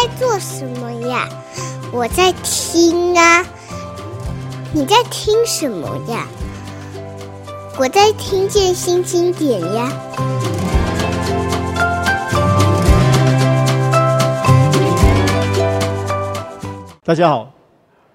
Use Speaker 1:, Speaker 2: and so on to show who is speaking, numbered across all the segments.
Speaker 1: 在做什么呀？我在听啊。你在听什么呀？我在听见新经典呀。
Speaker 2: 大家好，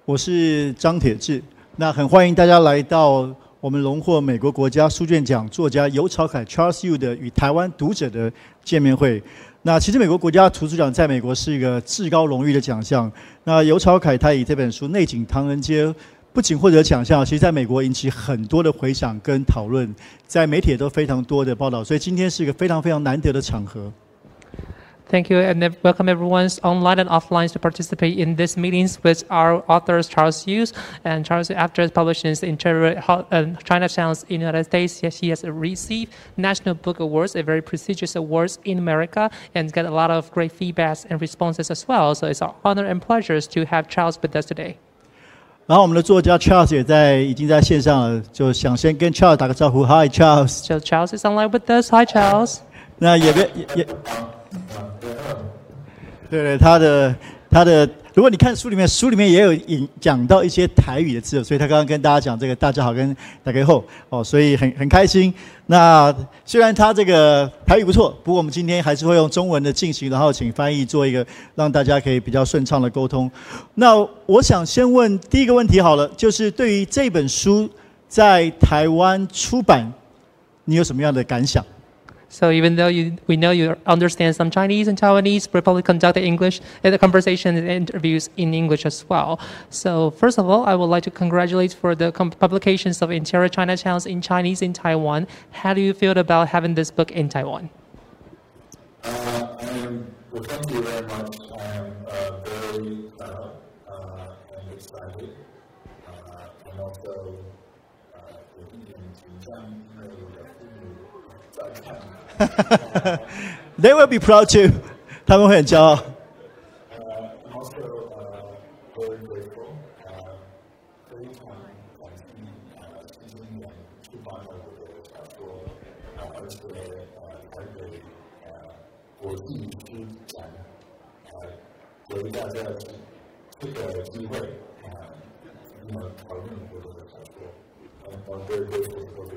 Speaker 2: 我是张铁志。那很欢迎大家来到我们荣获美国国家书卷奖作家尤朝凯 Charles Yu 的与台湾读者的见面会。那其实美国国家图书奖在美国是一个至高荣誉的奖项。那尤朝凯他以这本书《内景唐人街》不仅获得奖项，其实在美国引起很多的回响跟讨论，在媒体也都非常多的报道。所以今天是一个非常非常难得的场合。
Speaker 3: Thank you and welcome everyone online and offline to participate in these meetings with our authors Charles Yu and Charles Yu after publishing the uh, Chinatowns in the United States. He has received National Book Awards, a very prestigious awards in America, and got a lot of great feedbacks and responses as well. So it's our honor and pleasure to have Charles with us today.
Speaker 2: 然后我们的作家 Charles 也在已经在线上了，就想先跟 Charles 打个招呼，Hi Charles。
Speaker 3: So Charles is online with us. Hi Charles。
Speaker 2: 那也别也也。对对，他的他的，如果你看书里面，书里面也有引讲到一些台语的字，所以他刚刚跟大家讲这个“大家好”跟“大家后”哦，所以很很开心。那虽然他这个台语不错，不过我们今天还是会用中文的进行，然后请翻译做一个让大家可以比较顺畅的沟通。那我想先问第一个问题好了，就是对于这本书在台湾出版，你有什么样的感想
Speaker 3: So even though you, we know you understand some Chinese and Taiwanese, we probably conduct the English uh, the conversation and interviews in English as well. So first of all, I would like to congratulate for the publications of Interior Chinatowns in Chinese in Taiwan. How do you feel about having this book in Taiwan?
Speaker 4: Uh, am, well, thank you very much. I am uh, very proud uh, and excited, uh, and also uh, looking into China 紧张，因为我的父母在看。
Speaker 2: they will be proud too. 他们会很骄傲。
Speaker 4: 国际书展，呃，有大家这个机会啊，那么讨论我的小说，呃，I'm very grateful for the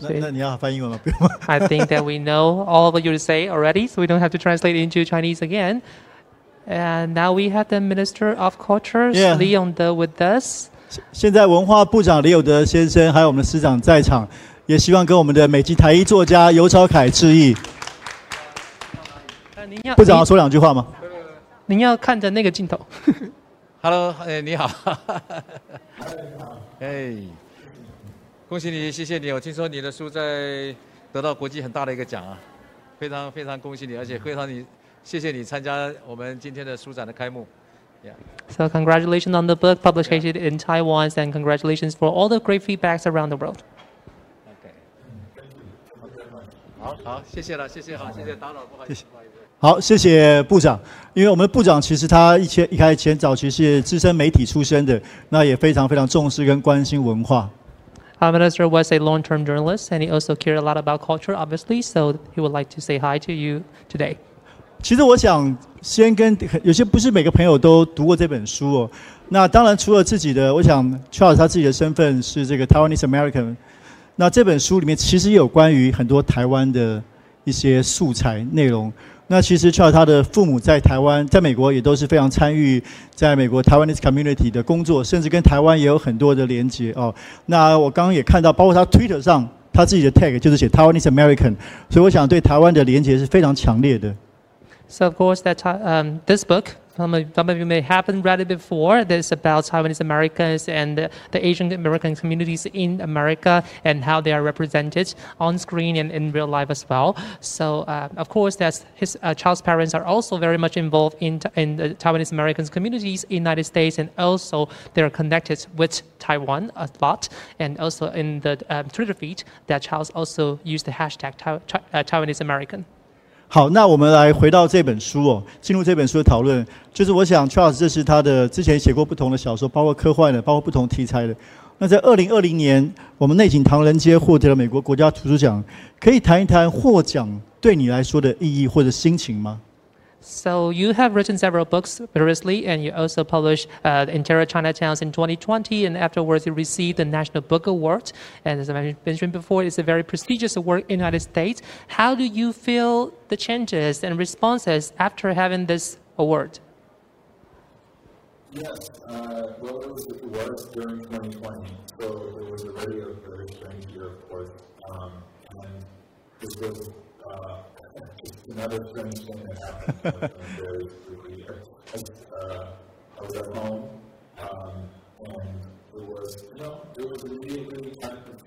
Speaker 3: I think that we know all what you say already, so we don't have to translate into Chinese again. And now we have the Minister of Culture,
Speaker 2: yeah.
Speaker 3: Lee Yung-te, with us.
Speaker 2: 现在文化部长李永得先生还有我们的司长在场，也希望跟我们的美籍台裔作家游朝凯致意。
Speaker 3: 呃，您要
Speaker 2: 部长要说两句话吗？
Speaker 3: 您要看着那个镜头。
Speaker 5: Hello，哎，你好。哎 hey.。恭喜你，谢谢你。我听说你的书在得到国际很大的一个奖啊，非常非常恭喜你，而且非常你，谢谢你参加我们今天的书展的开幕。Yeah.
Speaker 3: So congratulations on the book publication in Taiwan, and congratulations for all the great feedbacks around the world.
Speaker 5: OK，好好，谢谢了，谢谢，好，谢谢打扰，不好意思，不好意思。
Speaker 2: 好，谢谢部长。因为我们部长其实他以前一开始前早期是资深媒体出身的，那也非常非常重视跟关心文化。
Speaker 3: Our minister was a long-term journalist, and he also cared a lot about culture, obviously. So he would like to say hi to you today.
Speaker 2: 其实我想先跟有些不是每个朋友都读过这本书哦。那当然除了自己的，我想 Charles 他自己的身份是这个 Taiwanese American。那这本书里面其实也有关于很多台湾的一些素材内容。 那其实 Charles 他的父母在台湾，在美国也都是非常参与在美国台湾的 community 的工作，甚至跟台湾也有很多的连接哦。那我刚刚也看到，包括他 Twitter 上他自己的 tag 就是写 Taiwanese American，所以我想对台湾的连接是非常强烈的。
Speaker 3: So of course that um this book some of, some of you may haven't read it before. This about Taiwanese Americans and the, Asian American communities in America and how they are represented on screen and in real life as well. So uh, of course, that's his uh, child's parents are also very much involved in in the Taiwanese American communities in the United States, and also they are connected with Taiwan a lot. And also in the um, Twitter feed, that Charles also used the hashtag uh, Taiwanese American.
Speaker 2: 好，那我们来回到这本书哦，进入这本书的讨论。就是我想，Charles 这是他的之前写过不同的小说，包括科幻的，包括不同题材的。那在二零二零年，我们内景唐人街获得了美国国家图书奖，可以谈一谈获奖对你来说的意义或者心情吗？
Speaker 3: So you have written several books previously, and you also published uh, Interior Chinatowns in 2020, and afterwards you received the National Book Award. And as I mentioned before, it's a very prestigious award in the United States. How do you feel the changes and responses after having this award?
Speaker 4: Yes, uh, well, it was, during 2020, so it was already a very strange year, of course. Um, and this was uh, another strange thing that happened very quickly. Uh, I was at home, um, and it was, you know, it was immediately kind of,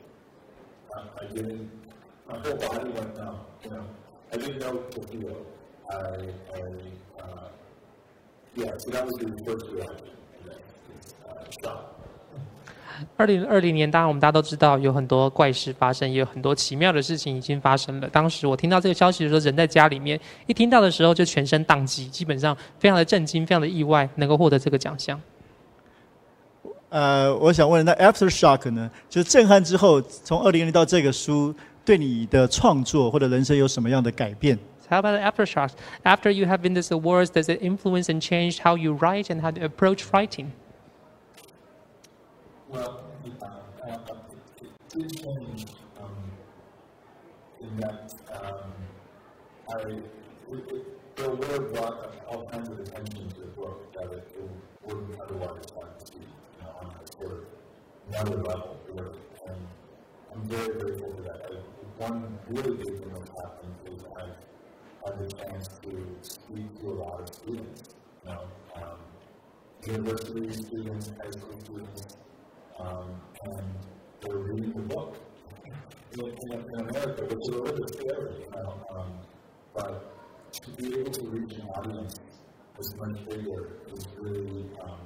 Speaker 4: uh, I didn't, my whole body went numb, you know. I didn't know what to feel. I, I uh, yeah, so that was the first reaction. Uh, shock.
Speaker 3: 二零二零年，当然我们大家都知道有很多怪事发生，也有很多奇妙的事情已经发生了。当时我听到这个消息的时候，人在家里面，一听到的时候就全身宕机，基本上非常的震惊，非常的意外，能够获得这个奖项。
Speaker 2: 呃，我想问，那 after shock 呢？就是震撼之后，从二零零到这个书，对你的创作或者人生有什么样的改变
Speaker 3: ？How about the aftershocks? After you have been this awards, does it influence and change how you write and how to approach writing?
Speaker 4: Well, uh, uh, it did change um, in that um, I, it, it, there were brought all kinds of attention to the book that it, it wouldn't otherwise have to see you know, on a sort of another level, really. And I'm very grateful for that. I, one really big thing that's happened is I've had the chance to speak to a lot of students, you know, um, university students, high school students, um, and they're reading the book. In, in, in America, which is a little scary, you know, um, but to be able to reach an audience this much bigger is really, um,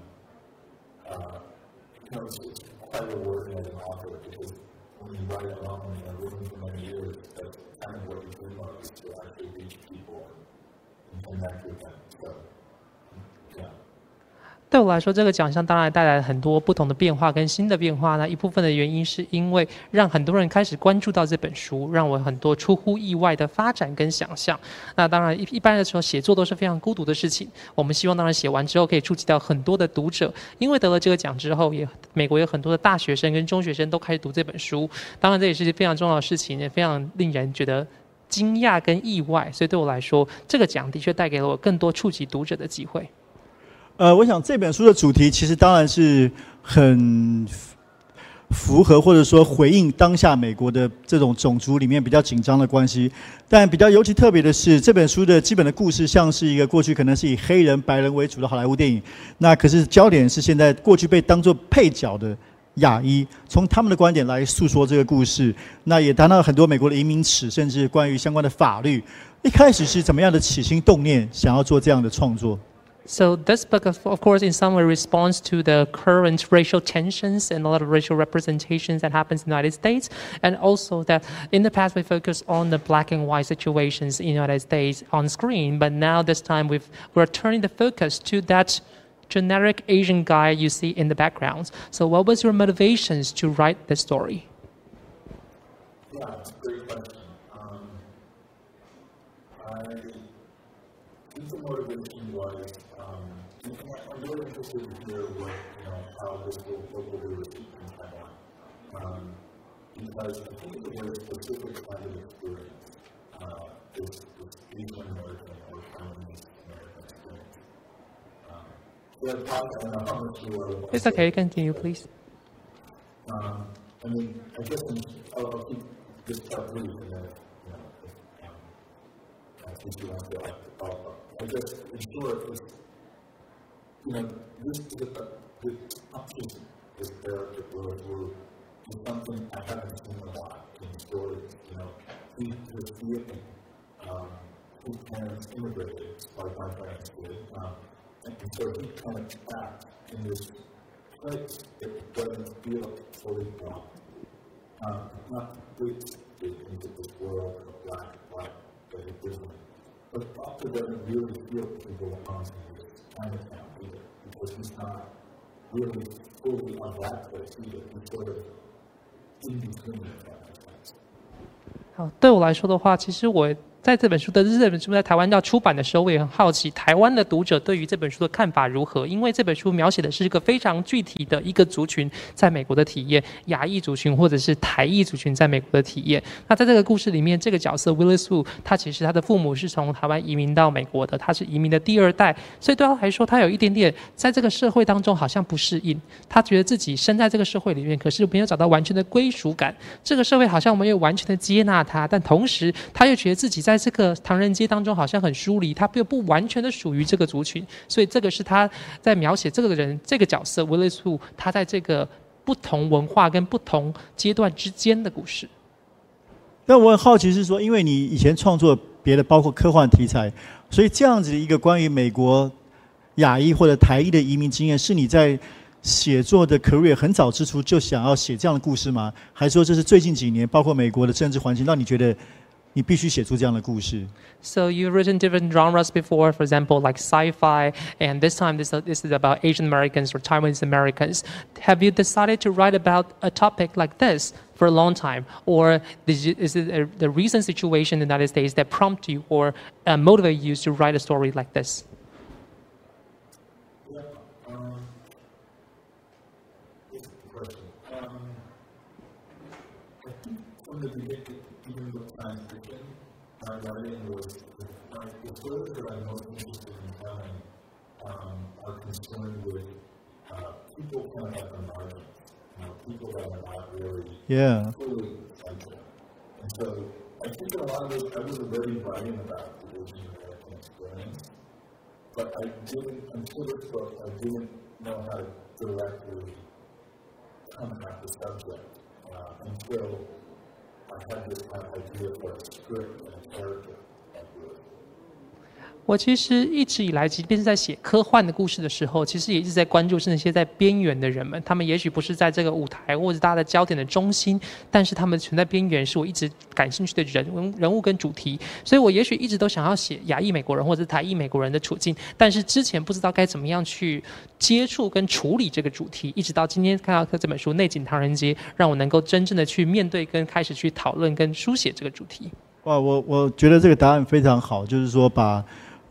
Speaker 4: uh, you know, it's, it's quite rewarding as an author because when you write alone in a room for many years, that's kind of what you dream of is to actually reach people and connect with them. So, yeah.
Speaker 3: 对我来说，这个奖项当然带来很多不同的变化跟新的变化。那一部分的原因是因为让很多人开始关注到这本书，让我很多出乎意外的发展跟想象。那当然一一般的时候写作都是非常孤独的事情。我们希望当然写完之后可以触及到很多的读者，因为得了这个奖之后，也美国有很多的大学生跟中学生都开始读这本书。当然这也是非常重要的事情，也非常令人觉得惊讶跟意外。所以对我来说，这个奖的确带给了我更多触及读者的机会。
Speaker 2: 呃，我想这本书的主题其实当然是很符合或者说回应当下美国的这种种族里面比较紧张的关系。但比较尤其特别的是，这本书的基本的故事像是一个过去可能是以黑人、白人为主的好莱坞电影，那可是焦点是现在过去被当作配角的亚裔，从他们的观点来诉说这个故事。那也谈到很多美国的移民史，甚至关于相关的法律。一开始是怎么样的起心动念，想要做这样的创作？
Speaker 3: So this book, of, course, in some way responds to the current racial tensions and a lot of racial representations that happens in the United States, and also that in the past we focused on the black and white situations in the United States on screen, but now this time we've, we're turning the focus to that generic Asian guy you see in the background. So what was your motivations to write this story?
Speaker 4: Yeah, it's a great question. Um, I think the motivation was, um, and I'm really interested to hear what, you know, how this will, what will be received in Taiwan. Um, because I think it's a very specific kind of experience, uh, Asian American or Chinese American experience. Um, so I thought, I don't know how much you are.
Speaker 3: It's okay, continue, please.
Speaker 4: Um, I mean, I guess I'll, I'll keep this part brief and then, you know, if, um, I think you want to follow up. I guess in short, is, you know, this, the, the option, this character, Will Wu, is something I haven't seen a lot in stories, you know. He was feeling, um, his parents immigrated, like my parents did, um, and so he kind of trapped in this place that doesn't feel fully belong. Um, not complete into this world of black and white that is different. But also doesn't really feel he belongs in this Chinatown
Speaker 3: 好，对我来说的话，其实我。在这本书的这本书在台湾要出版的时候，我也很好奇台湾的读者对于这本书的看法如何，因为这本书描写的是一个非常具体的一个族群在美国的体验，亚裔族群或者是台裔族群在美国的体验。那在这个故事里面，这个角色 Willis Wu，他其实他的父母是从台湾移民到美国的，他是移民的第二代，所以对他来说，他有一点点在这个社会当中好像不适应，他觉得自己生在这个社会里面，可是没有找到完全的归属感，这个社会好像没有完全的接纳他，但同时他又觉得自己在这个唐人街当中好像很疏离，他又不完全的属于这个族群，所以这个是他在描写这个人这个角色 Willis 他在这个不同文化跟不同阶段之间的故事。
Speaker 2: 那我很好奇是说，因为你以前创作别的包括科幻题材，所以这样子的一个关于美国亚裔或者台裔的移民经验，是你在写作的 career 很早之初就想要写这样的故事吗？还是说这是最近几年，包括美国的政治环境，让你觉得你必须写出这样的故事？
Speaker 3: So you've written different genres before, for example, like sci-fi, and this time this, this is about Asian Americans or Taiwanese Americans. Have you decided to write about a topic like this for a long time, or is it, is it a, the recent situation in the United States that prompt you or uh, motivate you to write a story like this?
Speaker 4: Yeah, um, it's a good question. Um, I think from the beginning, even with science fiction, my writing was, my, the stories that I'm most interested in telling um, are concerned with uh, people kind of at the margins, you know, people that are not really
Speaker 2: Yeah.
Speaker 4: fully central. And so I think a lot of it, I was already writing about the Asian American experience, but I didn't, until this book, I didn't know how to directly come at the subject uh, until I had this kind of idea for a script and character.
Speaker 3: 我其实一直以来，即便是在写科幻的故事的时候，其实也一直在关注是那些在边缘的人们。他们也许不是在这个舞台或者大家的焦点的中心，但是他们存在边缘，是我一直感兴趣的人人物跟主题。所以我也许一直都想要写亚裔美国人或者是台裔美国人的处境，但是之前不知道该怎么样去接触跟处理这个主题。一直到今天看到这本书《内景唐人街》，让我能够真正的去面对跟开始去讨论跟书写这个主题。
Speaker 2: 哇，我我觉得这个答案非常好，就是说把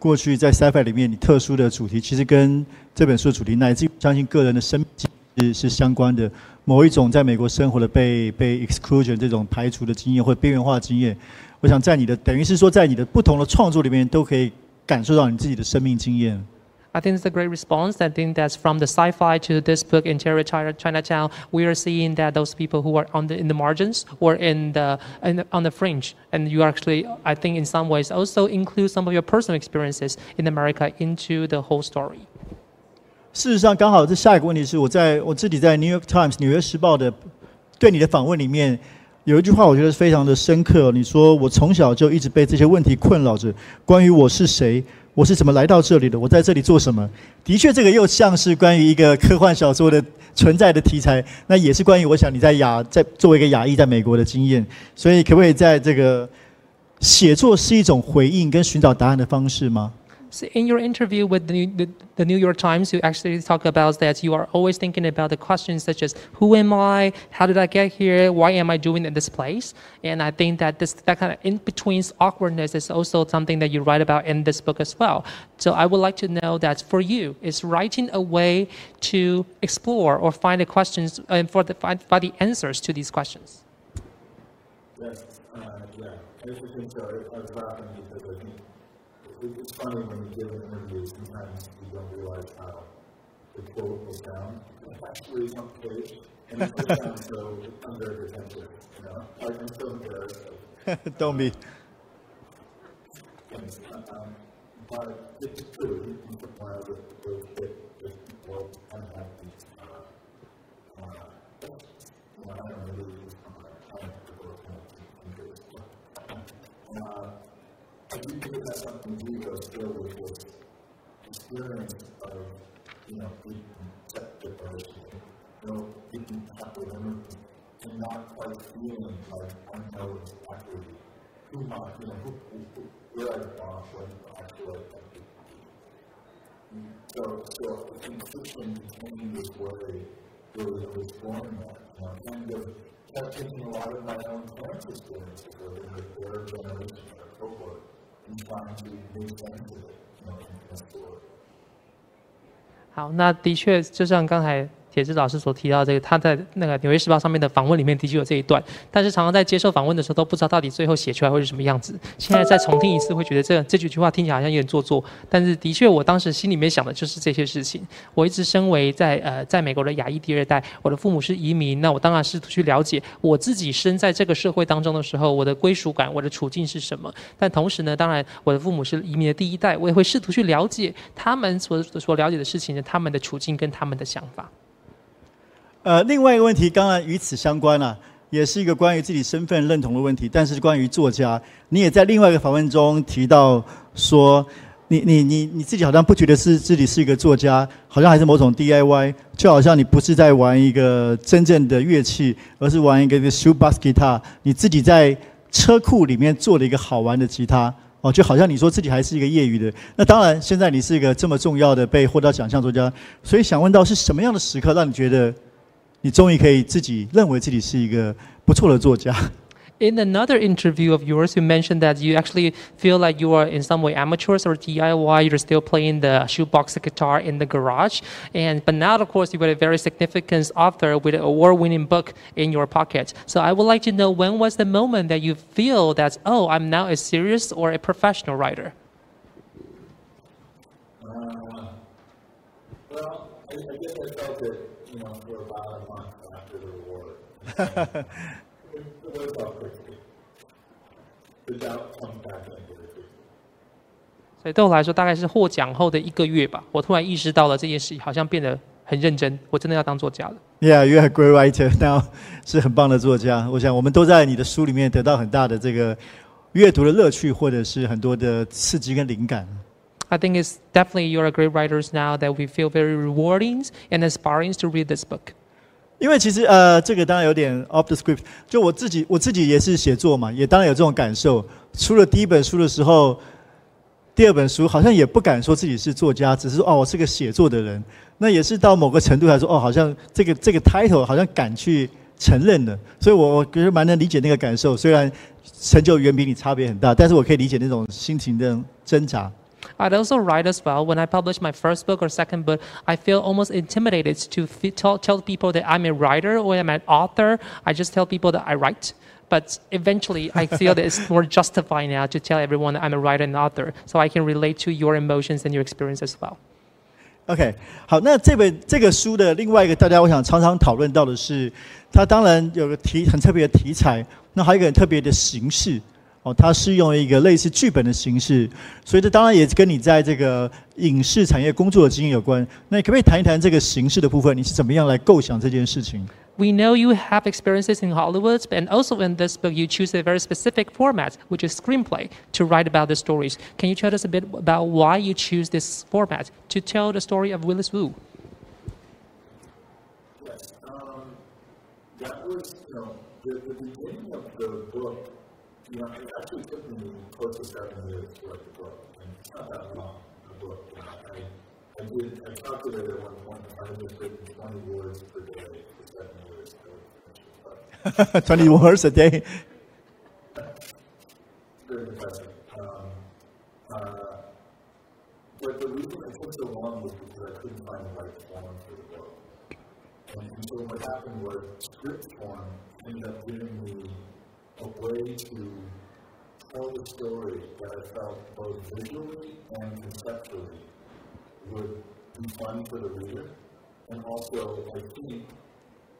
Speaker 2: 过去在 sci-fi 里面你特殊的主题，其实跟这本书的主题，乃至于相信个人的生命是是相关的。某一种在美国生活的被被 exclusion 这种排除的经验或边缘化经验，我想在你的等于是说在你的不同的创作里面都可以感受到你自己的生命经验。
Speaker 3: I think it's a great response. I think that's from the sci-fi to this book, Interior China, Chinatown. We are seeing that those people who are on the in the margins or in the, in the on the fringe, and you actually, I think, in some ways, also include some of your personal experiences in America into the whole story.
Speaker 2: 事实上，刚好这下一个问题是我在我自己在《New York Times》纽约时报的对你的访问里面，有一句话我觉得非常的深刻。你说我从小就一直被这些问题困扰着，关于我是谁， 我是怎么来到这里的，我在这里做什么？的确，这个又像是关于一个科幻小说的存在的题材，那也是关于我想你在亚在作为一个亚裔在美国的经验。所以，可不可以在这个写作是一种回应跟寻找答案的方式吗？
Speaker 3: So in your interview with the New, the, the New York Times, you actually talk about that you are always thinking about the questions such as who am I, how did I get here, why am I doing in this place, and I think that this that kind of in between awkwardness is also something that you write about in this book as well. So I would like to know that for you, is writing a way to explore or find the questions and for the find, find the answers to these questions.
Speaker 4: Yes, uh, yeah, I used to think so. I was laughing because I think it- it's funny when you give an interview, sometimes you don't realize how the quote will sound. It actually is on page, and it just sounds so, it sounds very pretentious, you know? Like, I'm so embarrassed of
Speaker 2: Don't be.
Speaker 4: things. Um, but it's true, you can compare with those that, that people kind of have these, uh, uh, well, I don't really, I do has something to do still with this experience of, you know, being separation. You know, being happy and not quite feeling like I know exactly who my, you know, who, who, who where I belong, what actually I think. So, so I think fiction became this way really was born that, you know, kind of kept taking a lot of my own parents' experiences, or their, their generation, or so
Speaker 3: 好那的确就像刚才铁志老师所提到这个，他在那个《纽约时报》上面的访问里面的确有这一段，但是常常在接受访问的时候都不知道到底最后写出来会是什么样子。现在再重听一次，会觉得这这几句话听起来好像有点做作，但是的确我当时心里面想的就是这些事情。我一直身为在呃在美国的亚裔第二代，我的父母是移民，那我当然试图去了解我自己身在这个社会当中的时候，我的归属感、我的处境是什么。但同时呢，当然我的父母是移民的第一代，我也会试图去了解他们所所了解的事情的他们的处境跟他们的想法。
Speaker 2: 呃，另外一个问题，当然与此相关了、也是一个关于自己身份认同的问题。但是关于作家，你也在另外一个访问中提到说，你你你你自己好像不觉得是自己是一个作家，好像还是某种 DIY，就好像你不是在玩一个真正的乐器，而是玩一个 shoebox guitar，你自己在车库里面做了一个好玩的吉他。哦，就好像你说自己还是一个业余的，那当然，现在你是一个这么重要的被获得奖项作家，所以想问到是什么样的时刻让你觉得你终于可以自己认为自己是一个不错的作家？
Speaker 3: In another interview of yours, you mentioned that you actually feel like you are in some way amateurs or DIY. You're still playing the shoebox guitar in the garage, and but now, of course, you got a very significant author with an award-winning book in your pocket. So I would like to know when was the moment that you feel that oh, I'm now a serious or a professional writer.
Speaker 4: Uh, well, I, I guess I felt it, award. it, it was about quickly. The doubt comes back in very quickly.
Speaker 3: 所以对我来说，大概是获奖后的一个月吧，我突然意识到了这件事好像变得很认真，我真的要当作家了。
Speaker 2: Yeah, you're a great writer. Now 是很棒的作家。我想我们都在你的书里面得到很大的这个阅读的乐趣，或者是很多的刺激跟灵感。
Speaker 3: I think it's definitely you're a great writers now that we feel very rewarding and inspiring to read this book.
Speaker 2: 因为其实呃，这个当然有点 off the script。就我自己，我自己也是写作嘛，也当然有这种感受。出了第一本书的时候，第二本书好像也不敢说自己是作家，只是说哦，我是个写作的人。那也是到某个程度来说，哦，好像这个这个 title 好像敢去承认的。所以我我觉得蛮能理解那个感受。虽然成就远比你差别很大，但是我可以理解那种心情的挣扎。
Speaker 3: I'd also write as well. When I publish my first book or second book, I feel almost intimidated to f- tell, tell people that I'm a writer or I'm an author. I just tell people that I write. But eventually, I feel that it's more justified now to tell everyone that I'm a writer and author, so I can relate to your emotions and your experience as well.
Speaker 2: OK，好，那这本这个书的另外一个大家我想常常讨论到的是，它当然有个题很特别的题材，那还有一个很特别的形式 哦，它是用一个类似剧本的形式，所以这当然也跟你在这个影视产业工作的经验有关。那你可不可以谈一谈这个形式的部分？你是怎么样来构想这件事情？
Speaker 3: We know you have experiences in Hollywood, and also in this book, you choose a very specific format, which is screenplay, to write about the stories. Can you tell us a bit about why you choose this format to tell the story of Willis Wu?
Speaker 4: Yes, um, that was, you know, the, the beginning of the book, you know, it actually took me close to seven years to write the book. And it's not that long, a book. You know, I, I did, I calculated at one point, I had just written 20 words per day for seven years. I would finish the book.
Speaker 2: Twenty words a day.
Speaker 4: very impressive. Um, uh, but the reason it took so long was because I couldn't find the right form for the book. And, and so what happened was script form ended up giving me a way to tell the story that I felt both visually and conceptually would be fun for the reader. And also, I think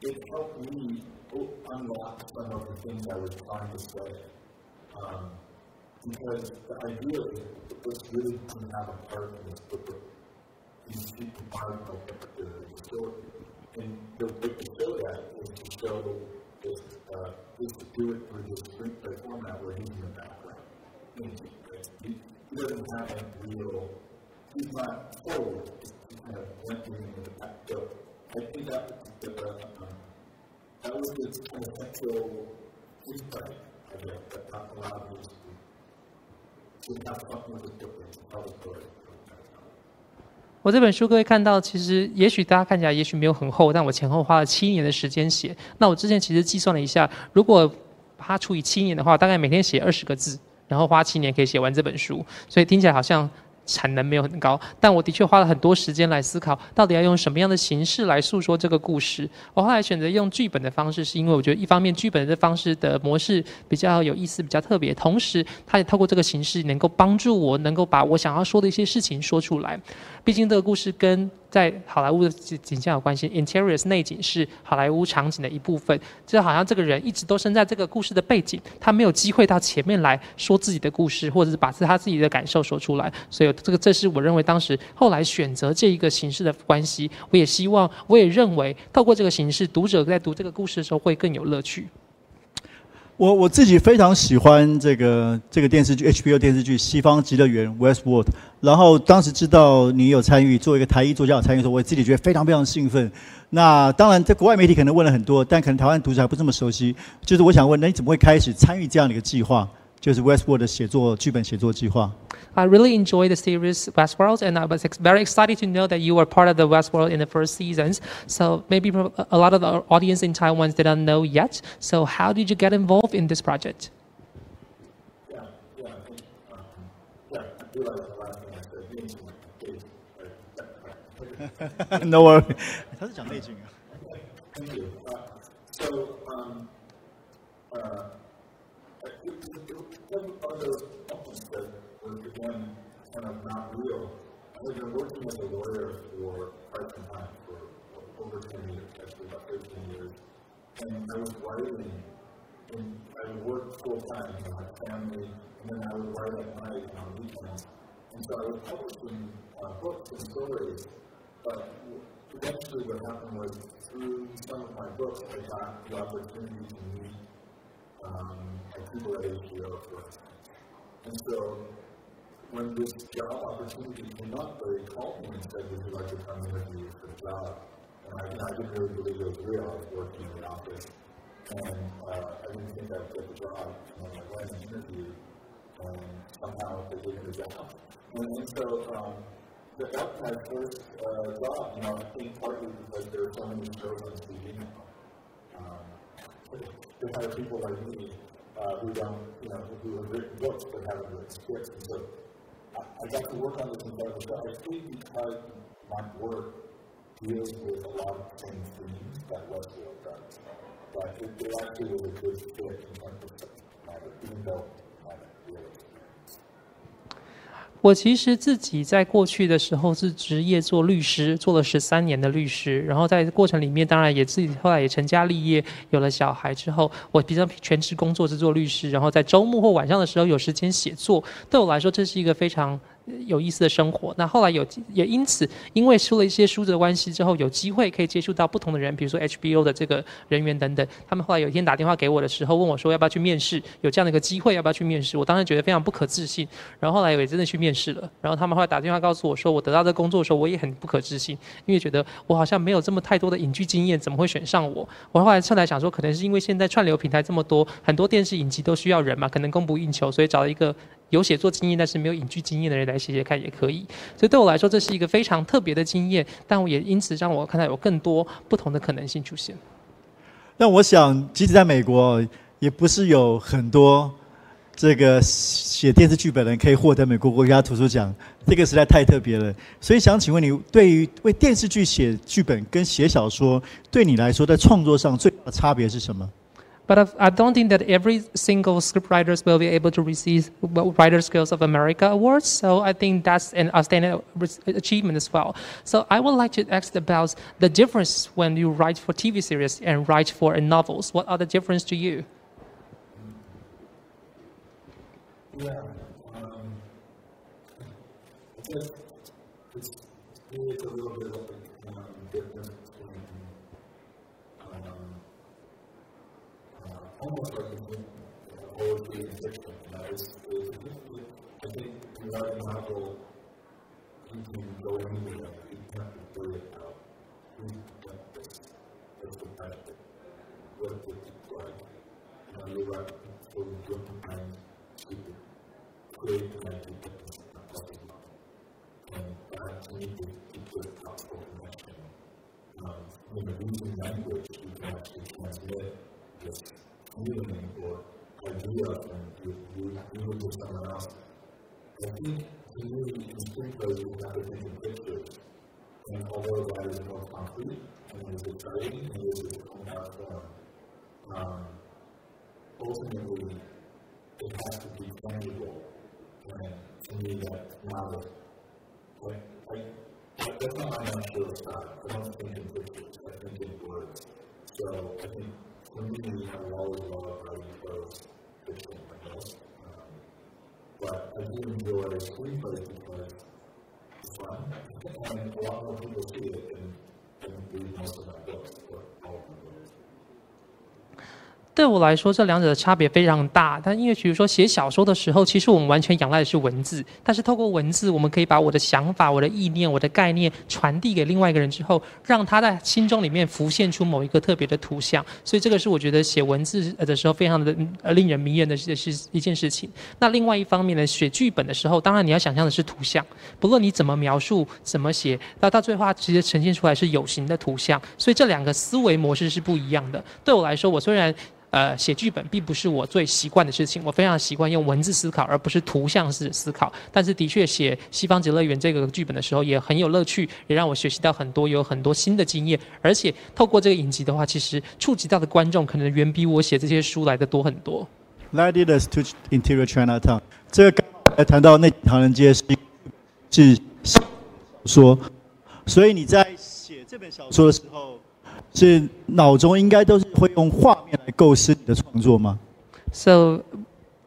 Speaker 4: it helped me unlock some of the things I was trying to say. Um, because the idea that this really doesn't have a part in this book. These people part of the, the story. And the way to show that is to show this, uh, is to do it through this screenplay format where he's in the background.
Speaker 3: 我这本书各位看到，其实也许大家看起来也许没有很厚，但我前后花了七年的时间写。那我之前其实计算了一下，如果它除以七年的话，大概每天写二十个字。然后花七年可以写完这本书，所以听起来好像。产能没有很高，但我的确花了很多时间来思考，到底要用什么样的形式来诉说这个故事。我后来选择用剧本的方式，是因为我觉得一方面剧本的方式的模式比较有意思、比较特别，同时它也透过这个形式能够帮助我能够把我想要说的一些事情说出来。毕竟这个故事跟在好莱坞的景象有关系，interiors 内景是好莱坞场景的一部分。就好像这个人一直都生在这个故事的背景，他没有机会到前面来说自己的故事，或者是把他自己的感受说出来。所以这个这是我认为当时后来选择这一个形式的关系。我也希望，我也认为透过这个形式，读者在读这个故事的时候会更有乐趣。
Speaker 2: 我我自己非常喜欢这个这个电视剧 HBO 电视剧《西方极乐园》Westworld，然后当时知道你有参与，作为一个台裔作家有参与的时候，我自己觉得非常非常兴奋。那当然，在国外媒体可能问了很多，但可能台湾读者还不这么熟悉。就是我想问，那你怎么会开始参与这样的一个计划？就是 Westworld 的写作剧本写作计划。
Speaker 3: I really enjoy the series Westworld, and I was ex- very excited to know that you were part of the Westworld in the first seasons. So maybe a lot of the audience in Taiwan did not know yet. So how did you get involved in this project?
Speaker 4: Yeah, yeah, um, yeah. I realize the last thing I said,
Speaker 2: no worry，他是讲内景啊。
Speaker 4: Thank you. Uh, so, um, uh, those moments that were, again kind of not real. I had been working as a lawyer for quite some time, for over 10 years, actually about 13 years. And I was writing, and I would work full time, know, my family, and then I would write at night and on weekends. And so I was publishing uh, books and stories, but eventually what happened was through some of my books, I got the opportunity to meet um, people at HBO, for instance. And so when this job opportunity came up, they called me and said, would you like to come interview for the job? And I, know, I didn't really believe it was real. I was working in the office. And uh, I didn't think I'd get the job. And I went and interviewed. And somehow they gave me the job. And, and so um, that was my first uh, job. You know, I think partly because there are so many shows on TV now. Um, they hire people like me uh, who don't, you know, who have written books but haven't written scripts. And so I, I got to work on this incredible show. I think because my work deals with a lot of the same themes that Westworld does. But it, it actually was a good fit in terms of subject matter, even though I haven't really.
Speaker 3: 我其实自己在过去的时候是职业做律师，做了十三年的律师。然后在过程里面，当然也自己后来也成家立业，有了小孩之后，我比较全职工作是做律师。然后在周末或晚上的时候有时间写作，对我来说这是一个非常。有意思的生活。那后来有也因此，因为出了一些书的关系之后，有机会可以接触到不同的人，比如说 HBO 的这个人员等等。他们后来有一天打电话给我的时候，问我说要不要去面试，有这样的一个机会，要不要去面试？我当时觉得非常不可置信。然后后来也真的去面试了。然后他们后来打电话告诉我说，我得到这工作的时候，我也很不可置信，因为觉得我好像没有这么太多的影剧经验，怎么会选上我？我后来后来想说，可能是因为现在串流平台这么多，很多电视影集都需要人嘛，可能供不应求，所以找了一个。有写作经验但是没有影剧经验的人来写写看也可以，所以对我来说这是一个非常特别的经验，但我也因此让我看到有更多不同的可能性出现。
Speaker 2: 那我想，即使在美国，也不是有很多这个写电视剧本人可以获得美国国家图书奖，这个实在太特别了。所以想请问你，对于为电视剧写剧本跟写小说，对你来说在创作上最大的差别是什么？
Speaker 3: But I don't think that every single scriptwriters will be able to receive Writer Skills of America awards. So I think that's an outstanding achievement as well. So I would like to ask about the difference when you write for TV series and write for novels. What are the difference to you?
Speaker 4: Yeah. Um, I guess it's, it's a little bit of a um, difference between um, uh, almost a poetry and fiction. Know, it's, I think in writing a novel, you can go anywhere. You don't have to worry about who's done this, what's the what it like. You you're for different kinds of people create an identity of And that to me is to possible connection. Um, when you're using language, you can actually transmit this feeling or idea and you, you, move to someone else. I think to me, in screenplays, you have to think in pictures. And although that is more concrete and is exciting and is its own art form, um, ultimately it has to be tangible. And to me, that's not a, like, like, that's not my natural style. I don't think in pictures, I think in words. So I think for me, I will always love writing prose fiction, guess. Um, but I do enjoy screenplays because it's fun. And a lot more people see it than, read most of my books, or all of.
Speaker 3: 对我来说，这两者的差别非常大。但因为，比如说写小说的时候，其实我们完全仰赖的是文字。但是透过文字，我们可以把我的想法、我的意念、我的概念传递给另外一个人之后，让他在心中里面浮现出某一个特别的图像。所以这个是我觉得写文字的时候非常的呃令人迷人的是是一件事情。那另外一方面呢，写剧本的时候，当然你要想象的是图像。不论你怎么描述、怎么写，到到最后直接呈现出来是有形的图像。所以这两个思维模式是不一样的。对我来说，我虽然呃，写剧本并不是我最习惯的事情，我非常习惯用文字思考，而不是图像式思考。但是，的确写《西方极乐园》这个剧本的时候，也很有乐趣，也让我学习到很多，有很多新的经验。而且，透过这个影集的话，其实触及到的观众可能远比我写这些书来的多很多。
Speaker 2: Led us to interior Chinatown，这个刚才谈到那唐人街是是小说，所以你在写这本小说的时候。是脑中应该都是会用画面来构思你的创作吗？
Speaker 3: So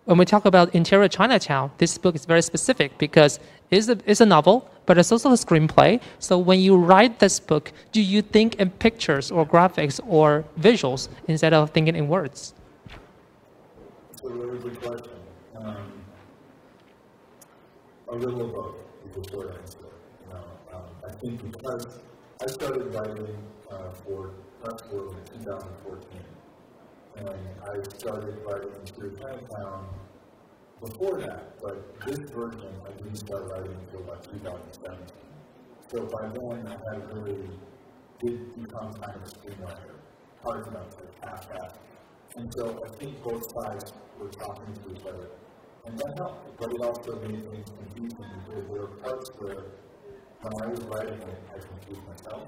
Speaker 3: when we talk about interior Chinatown, this book is very specific because it's a, it's a novel, but it's also a screenplay. So when you write this book, do you think in pictures or graphics or visuals instead of thinking in words?
Speaker 4: It's a really good question. Um, a little of both is the short answer. You know, um, I think because I started writing uh, for Westworld in 2014. And I started writing through Chinatown before that, but this version I didn't start writing until about 2017. So by then I had really did become kind of a screenwriter, hard enough to half that. And so I think both sides were talking to each other. And that helped, but it also made things confusing because there were parts where when I was writing it, I confused myself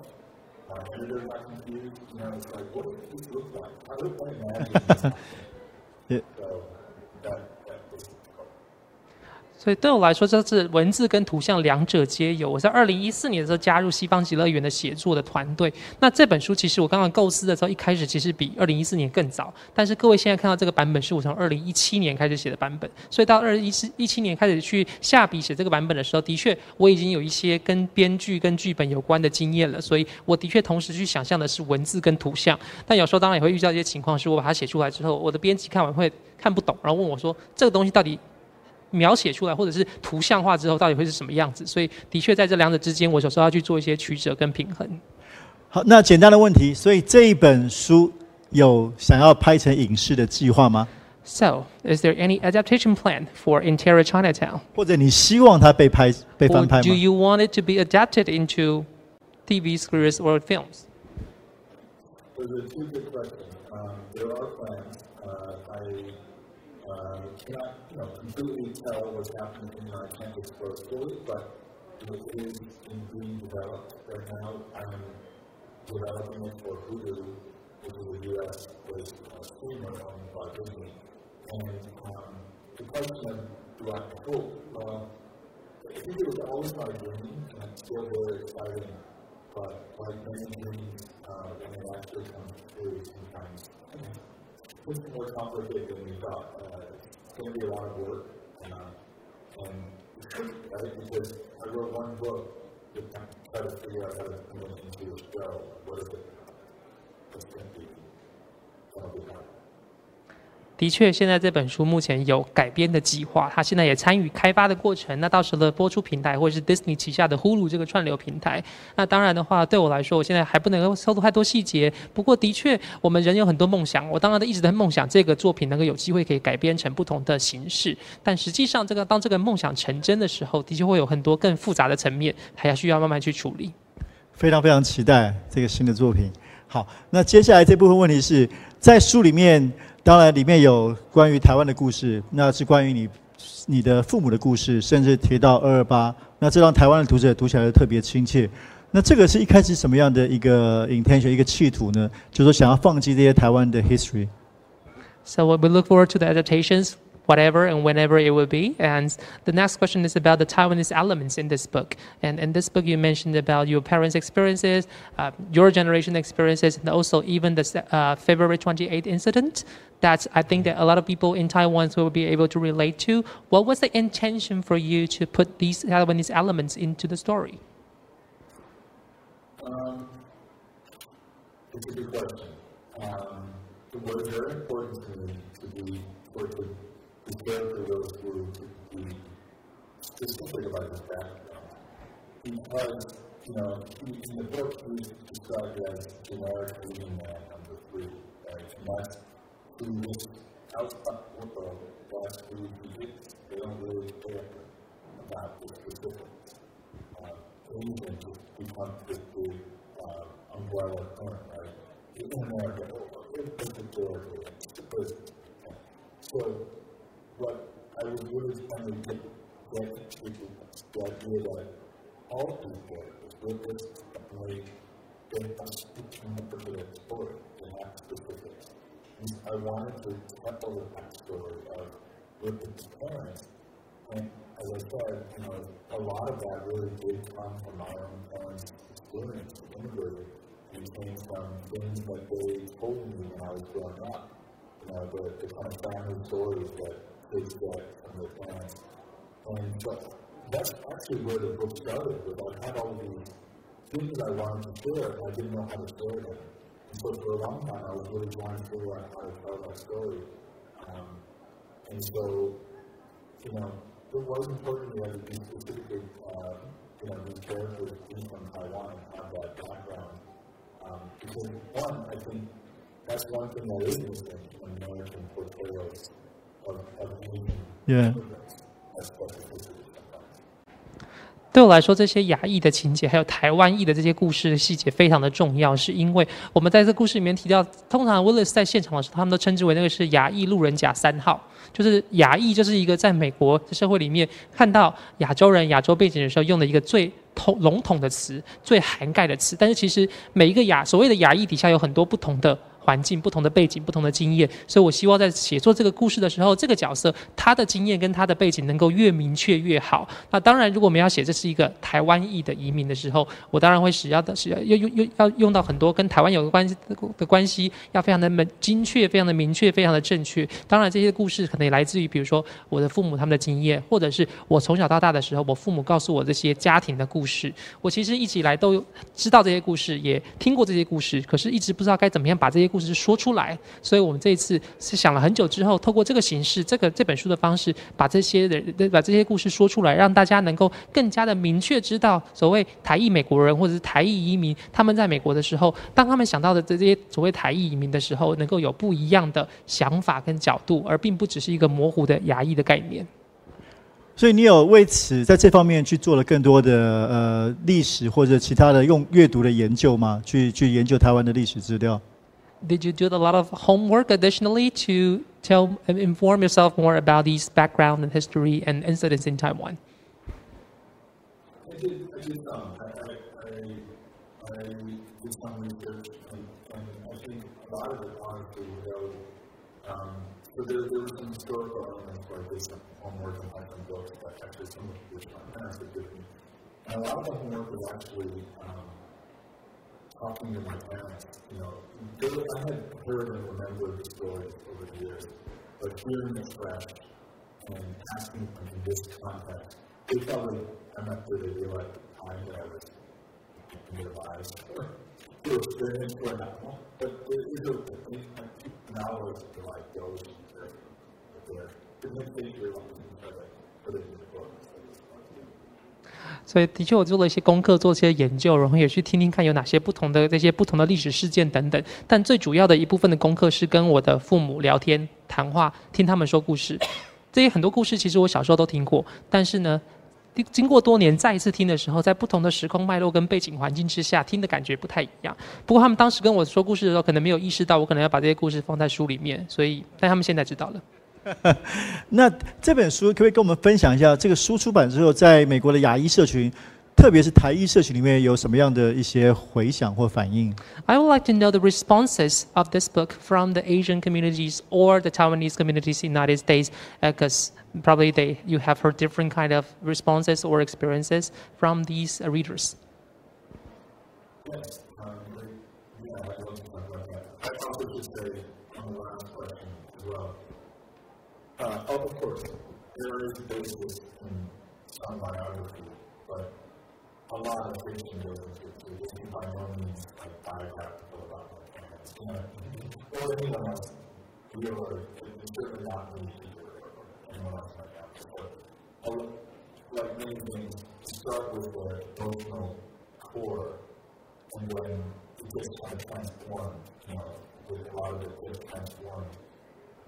Speaker 4: my editor got confused. You know, it's like, what does this look like? How do I imagine. So that
Speaker 3: 所以对我来说，这是文字跟图像两者皆有。我在二零一四年的时候加入西方极乐园的写作的团队。那这本书其实我刚刚构思的时候，一开始其实比二零一四年更早。但是各位现在看到这个版本是我从二零一七年开始写的版本。所以到二零一四一七年开始去下笔写这个版本的时候，的确我已经有一些跟编剧跟剧本有关的经验了。所以我的确同时去想象的是文字跟图像。但有时候当然也会遇到一些情况，是我把它写出来之后，我的编辑看完会看不懂，然后问我说这个东西到底。描写出来，或者是图像化之后，到底会是什么样子？所以，的确在这两者之间，我有时候要去做一些取舍跟平衡。
Speaker 2: 好，那简单的问题，所以这一本书有想要拍成影视的计划吗
Speaker 3: ？So, is there any adaptation plan for Interior Chinatown？
Speaker 2: 或者你希望它被拍、被翻拍吗
Speaker 3: ？Do you want it to be adapted into TV series or films?
Speaker 4: Those are two good questions. Um, there are plans. Uh, I uh, cannot you know, completely tell what's happening in our campus disclose fully, but it is in being developed right now. I'm developing it for Hulu, which is a U.S.-based uh, streamer owned by Disney. And um, the question of do I hope? Well, I think it was always my dream, and it's still very exciting. But like many dreams, uh, when it actually comes true, sometimes it's more complicated than we thought. Uh, it's going to be a lot of work. Uh, and right, because I wrote one book to try to figure out how to put it into a show. What is it? What's going to be? That'll be hard.
Speaker 3: 的确，现在这本书目前有改编的计划，他现在也参与开发的过程。那到时候的播出平台或者是 Disney 旗下的 Hulu 这个串流平台。那当然的话，对我来说，我现在还不能够透露太多细节。不过，的确，我们人有很多梦想。我当然的一直在梦想这个作品能够有机会可以改编成不同的形式。但实际上，这个当这个梦想成真的时候，的确会有很多更复杂的层面，还要需要慢慢去处理。
Speaker 2: 非常非常期待这个新的作品。好，那接下来这部分问题是在书里面。当然里面有关于台湾的故事，那是关于你你的父母的故事，甚至提到二二八，那这让台湾的读者读起来特别亲切。那这个是一开始什么样的一个 intention 一个企图呢？就是说想要放弃这些台湾的 history。
Speaker 3: So we look forward to the adaptations, whatever and whenever it will be. And the next question is about the Taiwanese elements in this book. And in this book, you mentioned about your parents' experiences, uh, your generation experiences, and also even the uh, February 28th incident that I think that a lot of people in Taiwan will be able to relate to. What was the intention for you to put these Taiwanese elements into the story?
Speaker 4: Um, it's a good question. Um, it was very important to me to be, or to the character goes through to be specific about his background. Because, you know, he, in the book he's described as generic Asian man number three, right? And that's who is outside world, that's who he is. They don't really care about the specifics. Uh, Asian just becomes this big uh, umbrella term, right? In America, it's historically, because, so what I was really trying to get, get to the idea that all people, with this family, they up with a story, they have specifics. And I wanted to tell the backstory of with his parents, and as I said, you know, a lot of that really did come from my own parents' experience of immigrating. It came from things that they told me when I was growing up. You know, the, the kind of family stories that And so that's actually where the book started with. I had all these things I wanted to share, and I didn't know how to share them. And so for a long time, I was really trying to figure out how to tell that story. Um, and so, you know, it was important to be specifically, uh, you know, these characters being from Taiwan and have that background. Um, because one, I think that's one thing that is missing in American portrayals 耶
Speaker 3: 对我来说，这些亚裔的情节，还有台湾裔的这些故事的细节非常的重要，是因为我们在这故事里面提到，通常 Willis 在现场的时候，他们都称之为那个是亚裔路人甲三号，就是亚裔就是一个在美国社会里面看到亚洲人、亚洲背景的时候用的一个最统笼统的词、最涵盖的词，但是其实每一个亚所谓的亚裔底下有很多不同的。环境、不同的背景、不同的经验，所以我希望在写作这个故事的时候，这个角色他的经验跟他的背景能够越明确越好。那当然，如果我们要写这是一个台湾裔的移民的时候，我当然会使要的是要用用要用到很多跟台湾有关系的关系，要非常的明精确、非常的明确、非常的正确。当然，这些故事可能也来自于比如说我的父母他们的经验，或者是我从小到大的时候，我父母告诉我这些家庭的故事。我其实一直以来都知道这些故事，也听过这些故事，可是一直不知道该怎么样把这些故事说出来。所以我们这一次是想了很久之后，透过这个形式，这个这本书的方式，把这些人把这些故事说出来，让大家能够更加的明确知道，所谓台裔美国人或者是台裔移民，他们在美国的时候，当他们想到的这些所谓台裔移民的时候，能够有不一样的想法跟角度，而并不只是一个模糊的亚裔的概念。
Speaker 2: 所以你有为此在这方面去做了更多的呃历史或者其他的用阅读的研究吗？去去研究台湾的历史资料？
Speaker 3: Did you do a lot of homework additionally to tell inform yourself more about these background and history and incidents in Taiwan?
Speaker 4: I did, I did some. I, I, I, did some research, and, I think a lot of it honestly was, um, but there, there were some historical elements where I did some homework and had some books that actually some of which my parents had given me. And a lot of the homework was actually um, talking to my parents. You know, they, I had heard and remembered the stories over the years, but hearing it fresh and asking them in this context, they probably, I'm not sure they realized at the time that I was nearby to experience what happened. But there is a thing that knowledge that like goes into there. It makes to put it in the book.
Speaker 3: 所以的确，我做了一些功课，做一些研究，然后也去听听看有哪些不同的这些不同的历史事件等等。但最主要的一部分的功课是跟我的父母聊天、谈话，听他们说故事。这些很多故事其实我小时候都听过，但是呢，经经过多年再一次听的时候，在不同的时空脉络跟背景环境之下，听的感觉不太一样。不过他们当时跟我说故事的时候，可能没有意识到我可能要把这些故事放在书里面，所以但他们现在知道了。
Speaker 2: 那这本书可不可以跟我们分享一下，这个书出版之后，在美国的亚裔社群，特别是台裔社群里面有什么样的一些回响或反应？
Speaker 3: I would like to know the responses of this book from the Asian communities or the Taiwanese communities in the United States, because probably they you have heard different kind of responses or experiences from these uh, readers.
Speaker 4: Yes, um, yeah, I'd love to talk about that. I Uh, oh, of course, there is basis in some biography, but a lot of fiction goes into it. So this is by no means like biographical about my parents. You know, or anyone else. You or it's certainly not me either, or anyone else like that. I'll- like many things, start with the emotional core and then it gets kind of transformed, you know, a lot of it gets transformed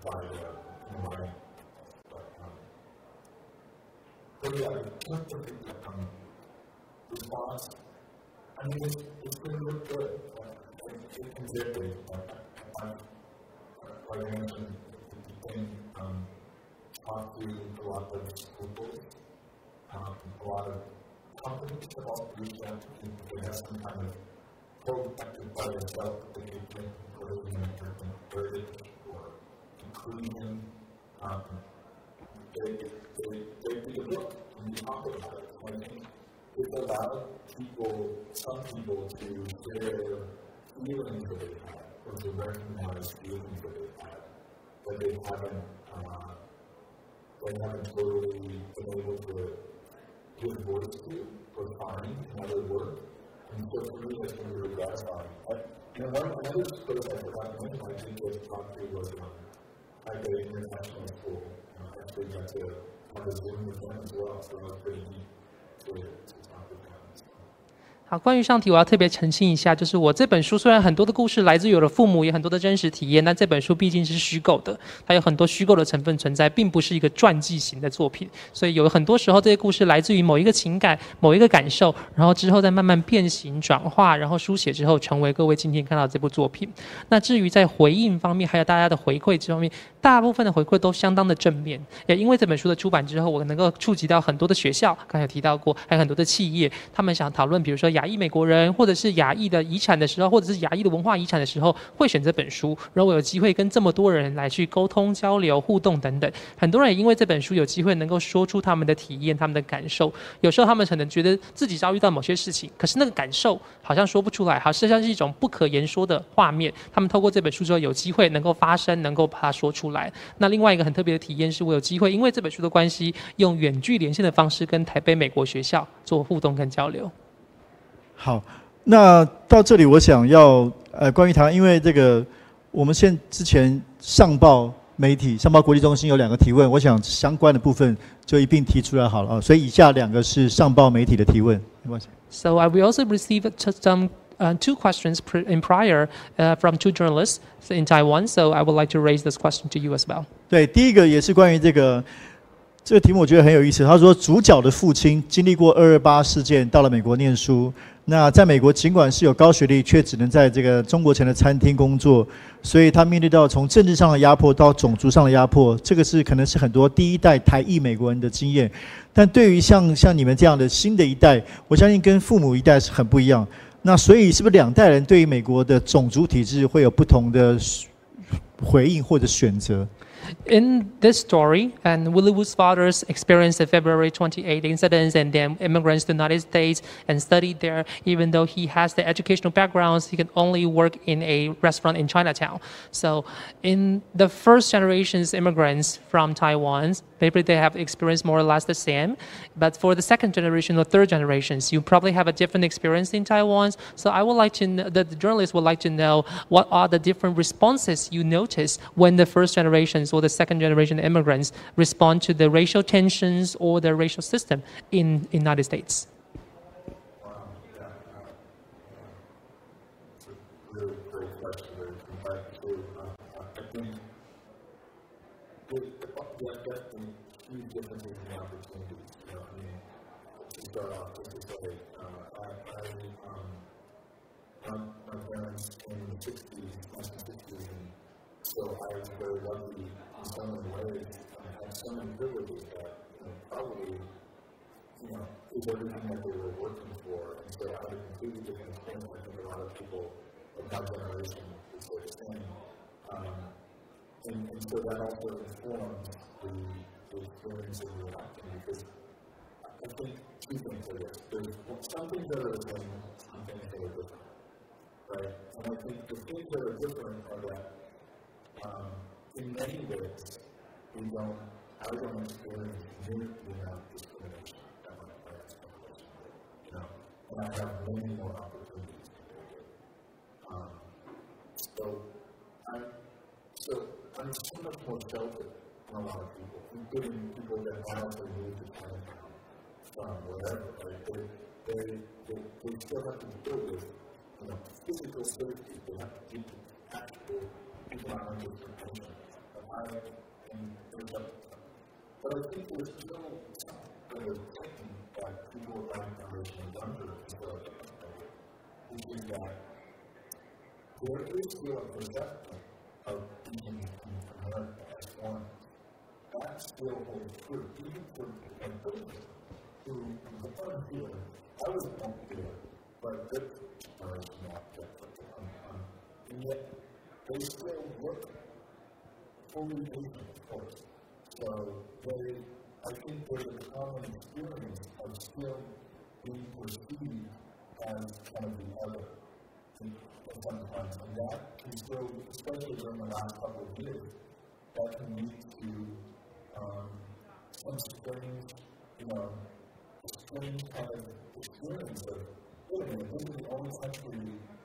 Speaker 4: by the uh. But, um, but yeah, the scientific um, response, I mean, it's, it's going to look good. Uh, it, it can. Uh, I, I, like I mentioned, you can um, to a lot of schools, um, a lot of companies have also reached out to people that have some kind of proactive by themselves that they can including in heritage or inclusion. Um, they, they, they read a book and we talk about it. So I think it allowed people, some people to share feelings that they had or to recognize feelings that they had that they haven't, uh, they haven't totally been able to give voice to or find in other work. And so for me, that's been really gratifying. Know, one, another of I forgot to mention, I did get talked to was um, at the international school. Actually got to have a Zoom with them as well, so it was pretty neat to, to
Speaker 3: 好，关于上题，我要特别澄清一下，就是我这本书虽然很多的故事来自于我的父母，也很多的真实体验，但这本书毕竟是虚构的，它有很多虚构的成分存在，并不是一个传记型的作品。所以有很多时候这些故事来自于某一个情感、某一个感受，然后之后再慢慢变形、转化，然后书写之后成为各位今天看到这部作品。那至于在回应方面，还有大家的回馈这方面，大部分的回馈都相当的正面。也因为这本书的出版之后，我能够触及到很多的学校，刚才有提到过，还有很多的企业，他们想讨论，比如说亚裔美国人，或者是亚裔的遗产的时候，或者是亚裔的文化遗产的时候，会选这本书。然后我有机会跟这么多人来去沟通、交流、互动等等。很多人也因为这本书有机会能够说出他们的体验、他们的感受。有时候他们可能觉得自己遭遇到某些事情，可是那个感受好像说不出来，好像是一种不可言说的画面。他们透过这本书之后，有机会能够发声，能够把它说出来。那另外一个很特别的体验是，我有机会因为这本书的关系，用远距连线的方式跟台北美国学校做互动跟交流。
Speaker 2: 好，那到这里我想要呃，关于台湾，因为这个我们现之前上报媒体、上报国际中心有两个提问，我想相关的部分就一并提出来好了啊。所以以下两个是上报媒体的提问，没关系。
Speaker 3: So I will also received t- some uh, two questions in prior uh, from two journalists in Taiwan. So I would like to raise this question to you as well.
Speaker 2: 对，第一个也是关于这个这个题目，我觉得很有意思。他说，主角的父亲经历过二二八事件，到了美国念书。那在美国，尽管是有高学历，却只能在这个中国城的餐厅工作，所以他面对到从政治上的压迫到种族上的压迫，这个是可能是很多第一代台裔美国人的经验。但对于像像你们这样的新的一代，我相信跟父母一代是很不一样。那所以是不是两代人对于美国的种族体制会有不同的回应或者选择？
Speaker 3: In this story, and Willis Wu's fathers experienced the February 28 incidents and then immigrants to the United States and studied there. Even though he has the educational backgrounds, he can only work in a restaurant in Chinatown. So, in the first generation's immigrants from Taiwan, maybe they have experienced more or less the same. But for the second generation or third generations, you probably have a different experience in Taiwan. So, I would like to know, the, the journalists would like to know what are the different responses you notice when the first generations or the second generation immigrants respond to the racial tensions or the racial system in in United States.
Speaker 4: So I was very lucky in so many ways. Had so many privileges that you know, probably, you know, is everything that they were working for. And so I had a completely different experience. I think a lot of people of my generation would say the same. Um, and, and so that also informs the, the experience of the acting because I think two things are this. There's some things that are the same, some things that are different. Right? And I think the things that are different are that um, in many ways, we don't, I don't experience amount of discrimination that my parents did. You know, and I have many more opportunities. Um, so, I'm, so I'm so much more sheltered than a lot of people, including people that actually moved to Chinatown from whatever. Right? They, they, they, they still have to deal with you know, physical safety. They have to deal with actual economic intervention. But I am there's a, but I think there's still something that is taken by people of my generation and younger people, which is that there is still a perception of being in America as one. That still holds true, even for a person who was here. I was born here, but this generation not yet. And yet, they still look fully of course. So they, I think there's a common experience of still being perceived as kind of the other sometimes. And that can still, especially during the last couple of years, that can lead to um, some strange, you know, strange kind of experience of, wait a minute, this is the only country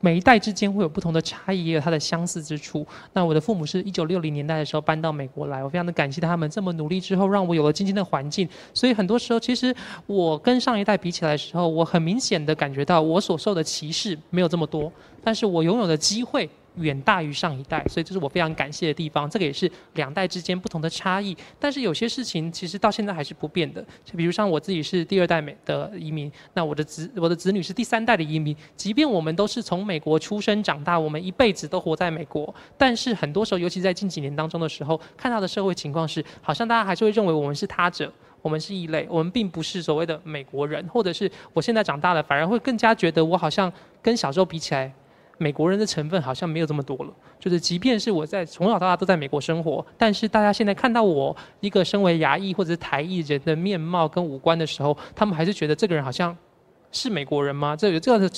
Speaker 3: 每一代之间会有不同的差异，也有它的相似之处。那我的父母是一九六零年代的时候搬到美国来，我非常的感谢他们这么努力之后，让我有了今天的环境。所以很多时候，其实我跟上一代比起来的时候，我很明显的感觉到我所受的歧视没有这么多，但是我拥有的机会。远大于上一代，所以这是我非常感谢的地方。这个也是两代之间不同的差异。但是有些事情其实到现在还是不变的。就比如像我自己是第二代美的移民，那我的子我的子女是第三代的移民。即便我们都是从美国出生长大，我们一辈子都活在美国，但是很多时候，尤其在近几年当中的时候，看到的社会情况是，好像大家还是会认为我们是他者，我们是异类，我们并不是所谓的美国人，或者是我现在长大了，反而会更加觉得我好像跟小时候比起来。美国人的成分好像没有这么多了，就是即便是我在从小到大都在美国生活，但是大家现在看到我一个身为牙裔或者是台裔人的面貌跟五官的时候，他们还是觉得这个人好像是美国人吗？这有这样的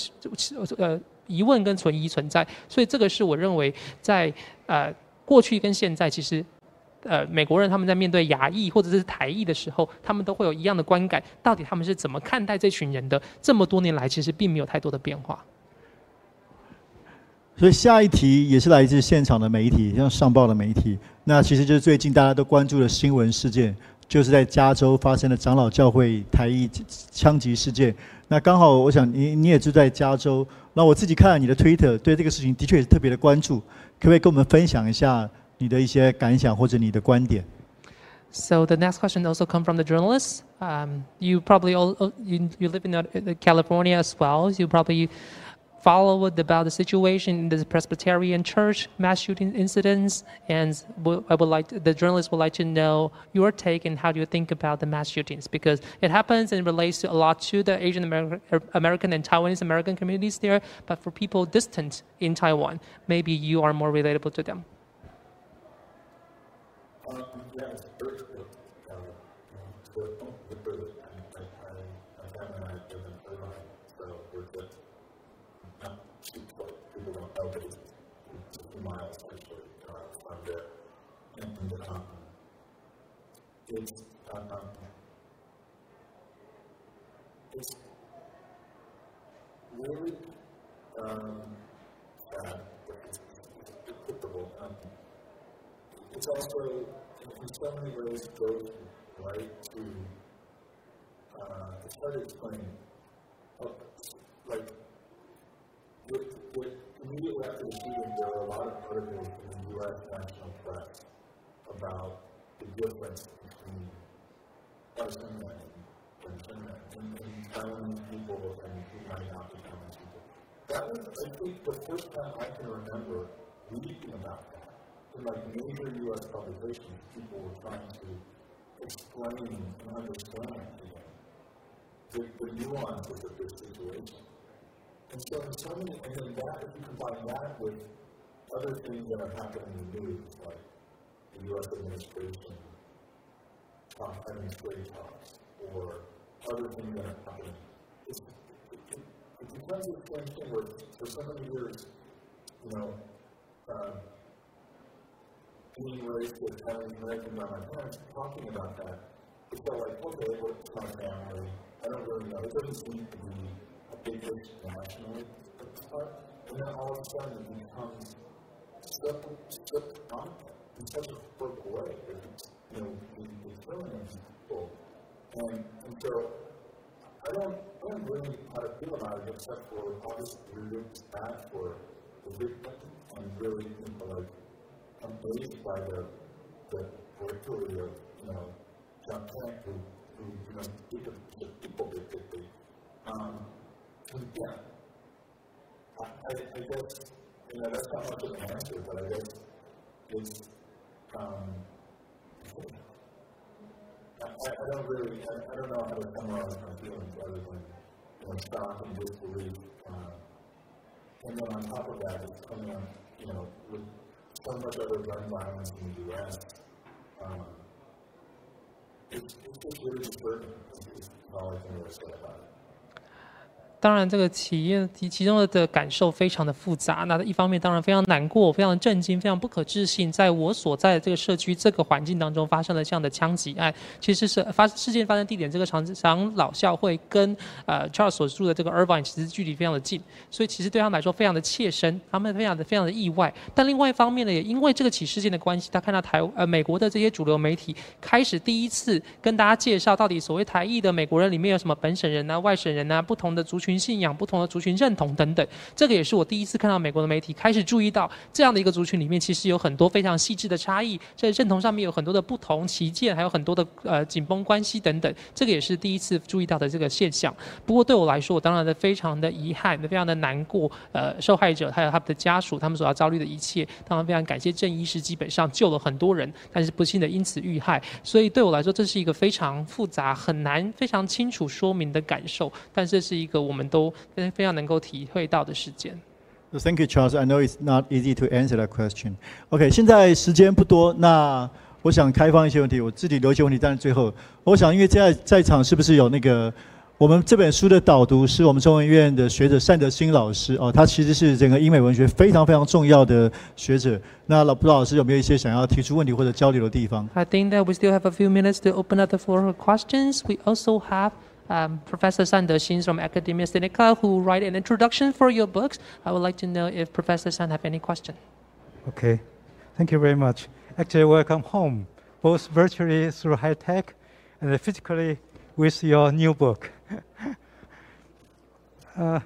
Speaker 3: 呃疑问跟存疑存在，所以这个是我认为在呃过去跟现在其实呃美国人他们在面对牙裔或者是台裔的时候，他们都会有一样的观感，到底他们是怎么看待这群人的？这么多年来其实并没有太多的变化。
Speaker 2: 所以下一题也是来自现场的媒体，像上报的媒体。那其实就是最近大家都关注的新闻事件，就是在加州发生的长老教会台裔枪击事件。那刚好，我想你你也住在加州。那我自己看了你的 Twitter，对这个事情的确也是特别的关注。可不可以跟我们分享一下你的一些感想或者你的观点？
Speaker 3: So the next question also come from the journalists. Um, you probably all you you live in California as well. You probably followed about the situation in the Presbyterian Church mass shooting incidents, and I would like the journalists would like to know your take and how do you think about the mass shootings because it happens and relates to a lot to the Asian American and Taiwanese American communities there, but for people distant in Taiwan, maybe you are more relatable to them.
Speaker 4: Um, yes, it's, um, it's really um, sad, it's, it's Um, it's also, in so many ways, goes right? To uh, to try to explain, uh, like, with, with immediately after the shooting, there were a lot of articles in the U.S. national press about the difference between us and and, and, and, and Taiwanese people and who might not be Taiwanese people. That was, I think, the first time I can remember reading about that. In like major U.S. publications, people were trying to explain and understand again the, the nuances of this situation. And so, in so many, and then that, if you combine that with other things that are happening in the news, like the U.S. administration talk, having trade talks, or other things that are happening, it's, it, it, it becomes a strange thing where, for so many years, you know, uh, being raised with Italian American by my parents, talking about that, it felt like, okay, what's my family? I don't really know. It doesn't seem to be a big issue nationally. And then all of a sudden it becomes such, such content in such a quick way. You know, it's killing people. And, and so I don't, I don't really how to feel about it except for obviously really bad for the victim and really, you know, like, amazed by the, the bravery of, you know, John Cheng, who, who you know, people, the people that did the, um, and yeah, I, I, I guess, you know, that's not much of an answer, but I guess it's, um, I, I don't really, I, I don't know how to summarize my feelings other than, you know, shock and disbelief. Uh, and then on top of that, it's coming on, you know, with so much other gun violence in the U.S. Um, it's, it's just really disturbing. It's, all I can really say about it.
Speaker 3: 当然，这个企业其其中的感受非常的复杂。那一方面，当然非常难过、非常震惊、非常不可置信，在我所在的这个社区、这个环境当中发生了这样的枪击案。其实是发事件发生地点这个长长老校会跟呃 Charles 所住的这个 Irvine 其实距离非常的近，所以其实对他们来说非常的切身，他们非常的非常的意外。但另外一方面呢，也因为这个起事件的关系，他看到台呃美国的这些主流媒体开始第一次跟大家介绍到底所谓台裔的美国人里面有什么本省人啊、外省人啊、不同的族群。信仰不同的族群认同等等，这个也是我第一次看到美国的媒体开始注意到这样的一个族群里面，其实有很多非常细致的差异，在认同上面有很多的不同旗舰，还有很多的呃紧绷关系等等，这个也是第一次注意到的这个现象。不过对我来说，我当然的非常的遗憾，非常的难过。呃，受害者还有他们的家属，他们所要遭遇的一切，当然非常感谢郑医师，基本上救了很多人，但是不幸的因此遇害。所以对我来说，这是一个非常复杂、很难非常清楚说明的感受，但这是一个我们。
Speaker 2: thank you, Charles. I know it's not easy to answer that question. OK，现在时间不多，那我想开放一些问题，我自己留一些问题，但是最后，我想因为在在场是不是有那个我们这本书的导读是我们中文院的学者单德兴老师哦，他其实是整个英美文学非常非常重要的学者。那老布老师有没有一些想要提出问题或者交流的地方
Speaker 3: ？I think that we still have a few minutes to open up the floor for questions. We also have um, Professor San Dexin from Academia Sinica, who write an introduction for your books. I would like to know if Professor San have any question.
Speaker 6: Okay, thank you very much. Actually, welcome home, both virtually through high tech and physically with your new book. 呃，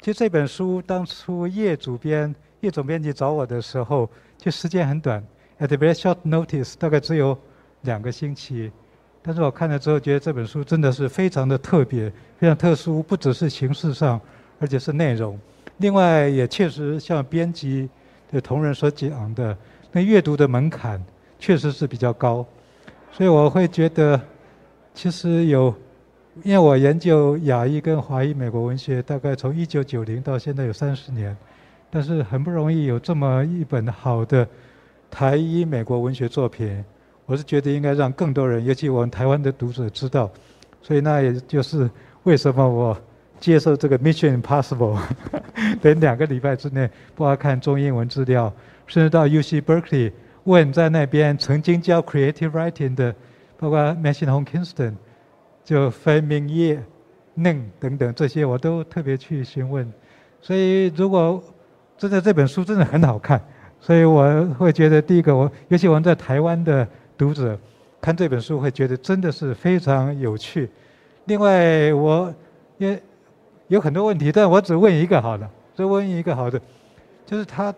Speaker 6: 其实这本书当初叶主编、叶总编辑找我的时候，就时间很短，at a very short notice，大概只有两个星期。 但是我看了之后，觉得这本书真的是非常的特别，非常特殊，不只是形式上，而且是内容。另外，也确实像编辑的同仁所讲的，那阅读的门槛确实是比较高。所以我会觉得，其实有，因为我研究亚裔跟华裔美国文学，大概从一九九零到现在有三十年，但是很不容易有这么一本好的台裔美国文学作品。我是觉得应该让更多人，尤其我们台湾的读者知道，所以那也就是为什么我接受这个 Mission Impossible，等两个礼拜之内，不要看中英文资料，甚至到 UC Berkeley 问在那边曾经教 Creative Writing 的，包括 Machine Home Kingston，就分明业、嫩等等这些，我都特别去询问。所以如果真的这本书真的很好看，所以我会觉得第一个，我尤其我们在台湾的。读者看这本书会觉得真的是非常有趣。另外，我也有很多问题，但我只问一个好了，只问一个好的，就是他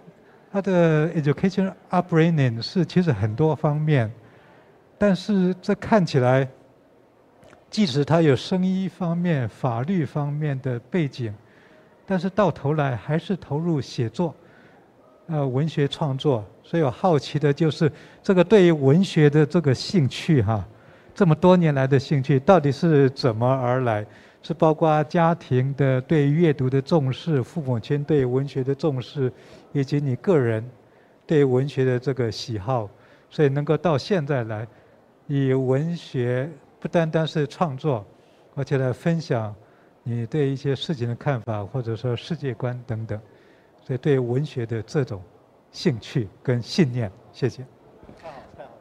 Speaker 6: 他的 education upbringing 是其实很多方面，但是这看起来，即使他有生医方面、法律方面的背景，但是到头来还是投入写作，呃，文学创作。所以我好奇的就是这个对于文学的这个兴趣哈。这么多年来的兴趣到底是怎么而来？是包括家庭的对阅读的重视，父母亲对文学的重视，以及你个人对文学的这个喜好，所以能够到现在来，以文学不单单是创作，而且来分享你对一些事情的看法，或者说世界观等等，所以对文学的这种兴趣跟信念，谢谢。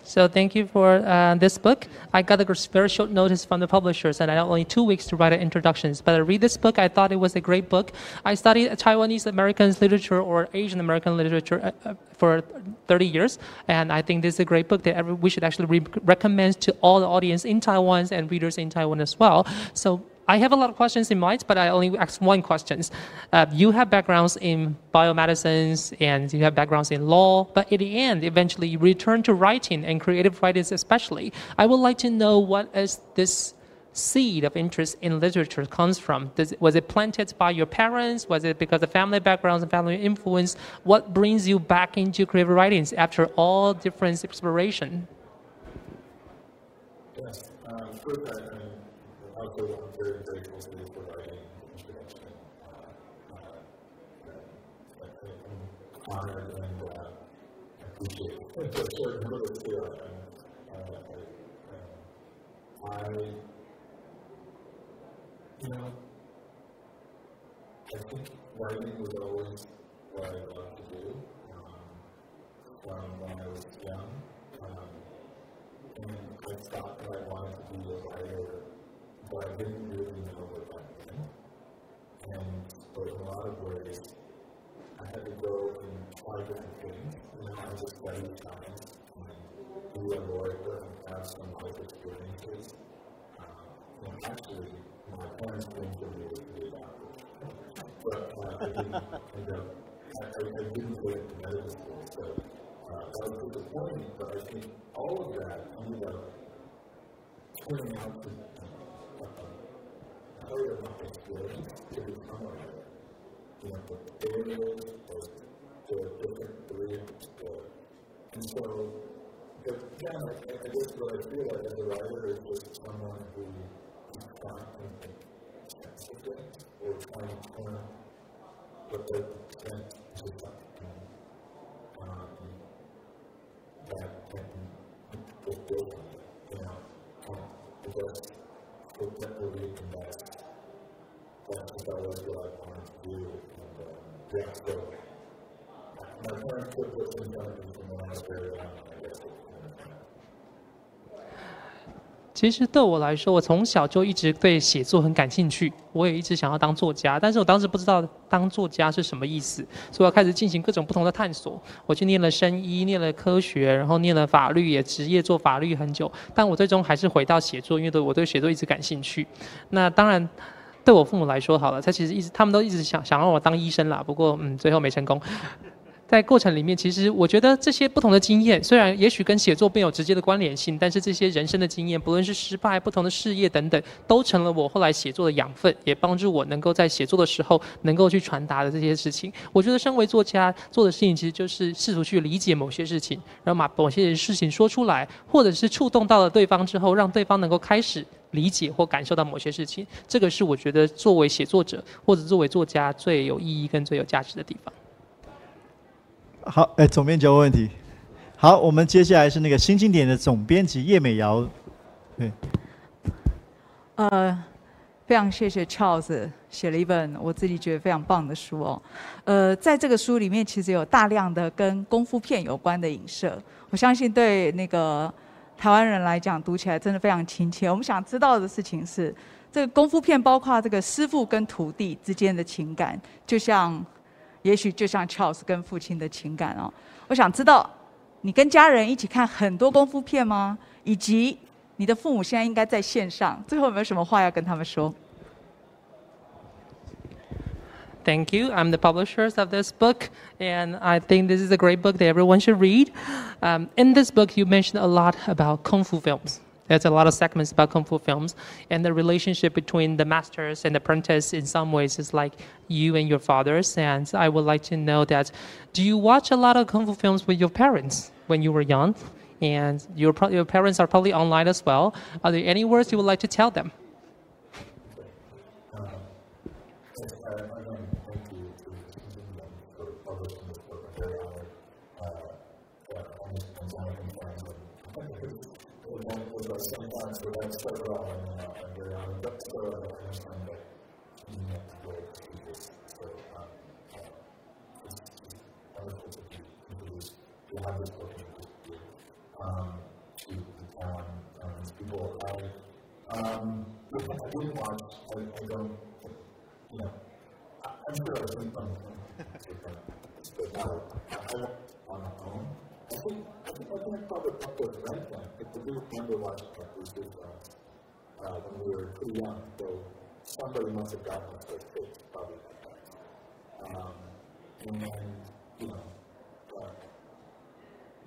Speaker 3: So thank you for uh, this book. I got a very short notice from the publishers, and I had only two weeks to write an introductions. But I read this book. I thought it was a great book. I studied Taiwanese American literature or Asian American literature uh, uh, for 30 years, and I think this is a great book that every, we should actually re- recommend to all the audience in Taiwan and readers in Taiwan as well. So I have a lot of questions in mind, but I only ask one question. Uh, you have backgrounds in biomedicines and you have backgrounds in law, but at the end, eventually you return to writing and creative writing especially. I would like to know what is this seed of interest in literature comes from? Does, was it planted by your parents? Was it because of family backgrounds and family influence? What brings you back into creative writings after all different exploration?
Speaker 4: Yes, um, first I, I also very grateful to you for writing introduction. Uh, uh, I'm honored and uh, appreciate the short notice here. Uh, I, you know, I think writing was always what I loved to do um, when I was young. Um, and I thought that I wanted to be a writer but I didn't really know what that meant. And so in a lot of ways, I had to go and try different things. You know, I just study science and be a lawyer and have some life experiences. Uh, and actually, my parents didn't me to be a doctor. but uh, I didn't end up, I, I, didn't get into medical school. So uh, that was disappointing, but I think all of that ended up turning out to part of my experience to become a writer. You know, the barriers, the, different the, and so, but yeah, I, I guess what I feel like as a writer is just someone who is of things or trying to turn what they present something um, that can them, you know, um, I guess, that will be best that's what I was
Speaker 3: 其实对我来说，我从小就一直对写作很感兴趣，我也一直想要当作家，但是我当时不知道当作家是什么意思，所以我开始进行各种不同的探索。我去念了生医，念了科学，然后念了法律，也职业做法律很久，但我最终还是回到写作，因为对我对写作一直感兴趣。那当然。对我父母来说，好了，他其实一直，他们都一直想想让我当医生啦。不过，嗯，最后没成功。在过程里面，其实我觉得这些不同的经验，虽然也许跟写作并有直接的关联性，但是这些人生的经验，不论是失败、不同的事业等等，都成了我后来写作的养分，也帮助我能够在写作的时候能够去传达的这些事情。我觉得，身为作家做的事情，其实就是试图去理解某些事情，然后把某些事情说出来，或者是触动到了对方之后，让对方能够开始。理解或感受到某些事情，这个是我觉得作为写作者或者作为作家最有意义跟最有价值的地方。
Speaker 2: 好，哎，总编辑问问题。好，我们接下来是那个新经典的总编辑叶美瑶。对。
Speaker 7: 呃，非常谢谢 Charles 写了一本我自己觉得非常棒的书哦。呃，在这个书里面，其实有大量的跟功夫片有关的影射，我相信对那个。台湾人来讲，读起来真的非常亲切。我们想知道的事情是，这个功夫片包括这个师傅跟徒弟之间的情感，就像，也许就像 Charles 跟父亲的情感哦。我想知道，你跟家人一起看很多功夫片吗？以及你的父母现在应该在线上，最后有没有什么话要跟他们说？
Speaker 3: Thank you. I'm the publishers of this book, and I think this is a great book that everyone should read. Um, in this book, you mentioned a lot about kung fu films. There's a lot of segments about kung fu films, and the relationship between the masters and the apprentice, in some ways, is like you and your fathers. And I would like to know that: Do you watch a lot of kung fu films with your parents when you were young? And your your parents are probably online as well. Are there any words you would like to tell them?
Speaker 4: Sometimes, so that's so well, and uh, honored. But still, I understand that you have to go. So, um, it's, wonderful to to have this to, um, to the town, um, people. I, um, I didn't watch, I, I don't, you know, I'm sure I've seen some, on my own. I think, I think I I probably up to rent them, but the member watched that was just, uh, uh, when we were pretty young, so somebody must have gotten us first tape, probably. Um, and then, you know, uh,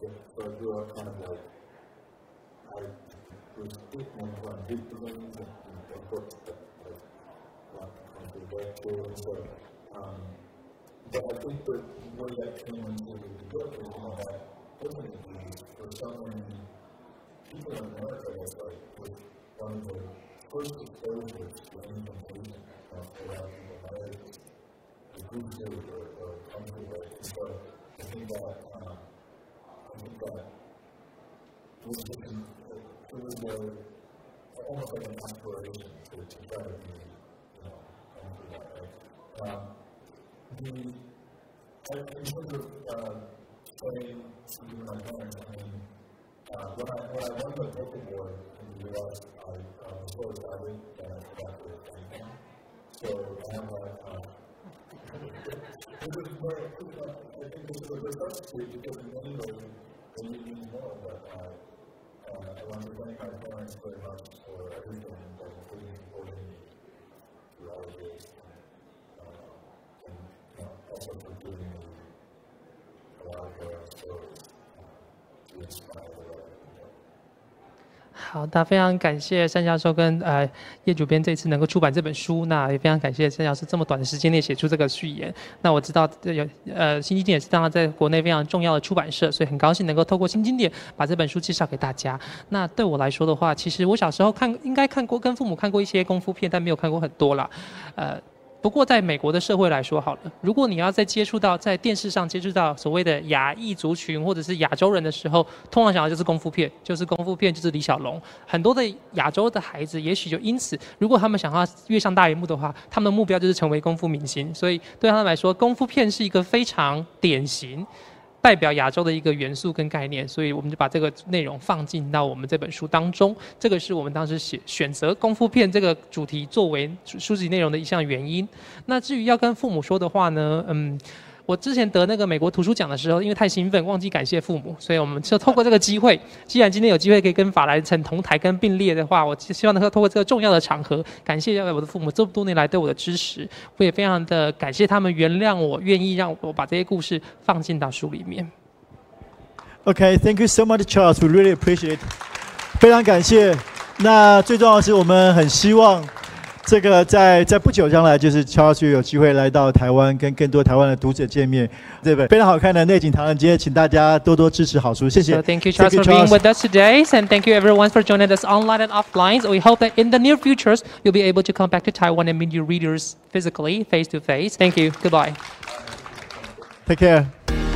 Speaker 4: yeah, so I grew up kind of like, I was speaking on big things and, and books that, like, want to come to back to, and so, um, but I think the way that came into the book is, you know, that ultimately, for so many people in America, that's like, was one of the first exposures to anything Asian, you know, for a lot of people, marriage, the group food or, or country way, and so, I think that, um, I think that it was just, an- it was a, almost like an aspiration to, to try to be, you know, come through that? Um, the, in terms of, uh, studying something parents, I mean, uh, when I, when I won the book award in the US, I, uh, was so excited that I forgot to them. So I have that, uh, this is where, I think this is a good substitute because in many ways, they need me more, but, uh, uh, I want to thank my parents very much for everything, including supporting me through all of this.
Speaker 3: 好，的非常感谢单教授跟呃叶主编这次能够出版这本书，那也非常感谢单教授这么短的时间内写出这个序言。那我知道有呃新经典也是当然在国内非常重要的出版社，所以很高兴能够透过新经典把这本书介绍给大家。那对我来说的话，其实我小时候看应该看过跟父母看过一些功夫片，但没有看过很多啦。呃，不过，在美国的社会来说，好了，如果你要在接触到在电视上接触到所谓的亚裔族群或者是亚洲人的时候，通常想到就是功夫片，就是功夫片，就是李小龙。很多的亚洲的孩子，也许就因此，如果他们想要跃上大荧幕的话，他们的目标就是成为功夫明星。所以对他们来说，功夫片是一个非常典型。代表亚洲的一个元素跟概念，所以我们就把这个内容放进到我们这本书当中。这个是我们当时写选择功夫片这个主题作为书籍内容的一项原因。那至于要跟父母说的话呢，嗯。我之前得那个美国图书奖的时候，因为太兴奋，忘记感谢父母，所以我们就透过这个机会，既然今天有机会可以跟法兰城同台跟并列的话，我希望能够透过这个重要的场合，感谢我的父母这么多年来对我的支持，我也非常的感谢他们原谅我，愿意让我把这些故事放进到书里面。
Speaker 2: OK，thank you so much, Charles. We really appreciate. 非常感谢。那最重要的是，我们很希望这个在在不久将来，就是 Charles 有机会来到台湾，跟更多台湾的读者见面。这本非常好看的《内景唐人街》，请大家多多支持好书，谢谢。
Speaker 3: So thank you, Charles, for being with us today, and thank you everyone for joining us online and offline. We hope that in the near futures you'll be able to come back to Taiwan and meet your readers physically, face to face. Thank you. Goodbye.
Speaker 2: Take care.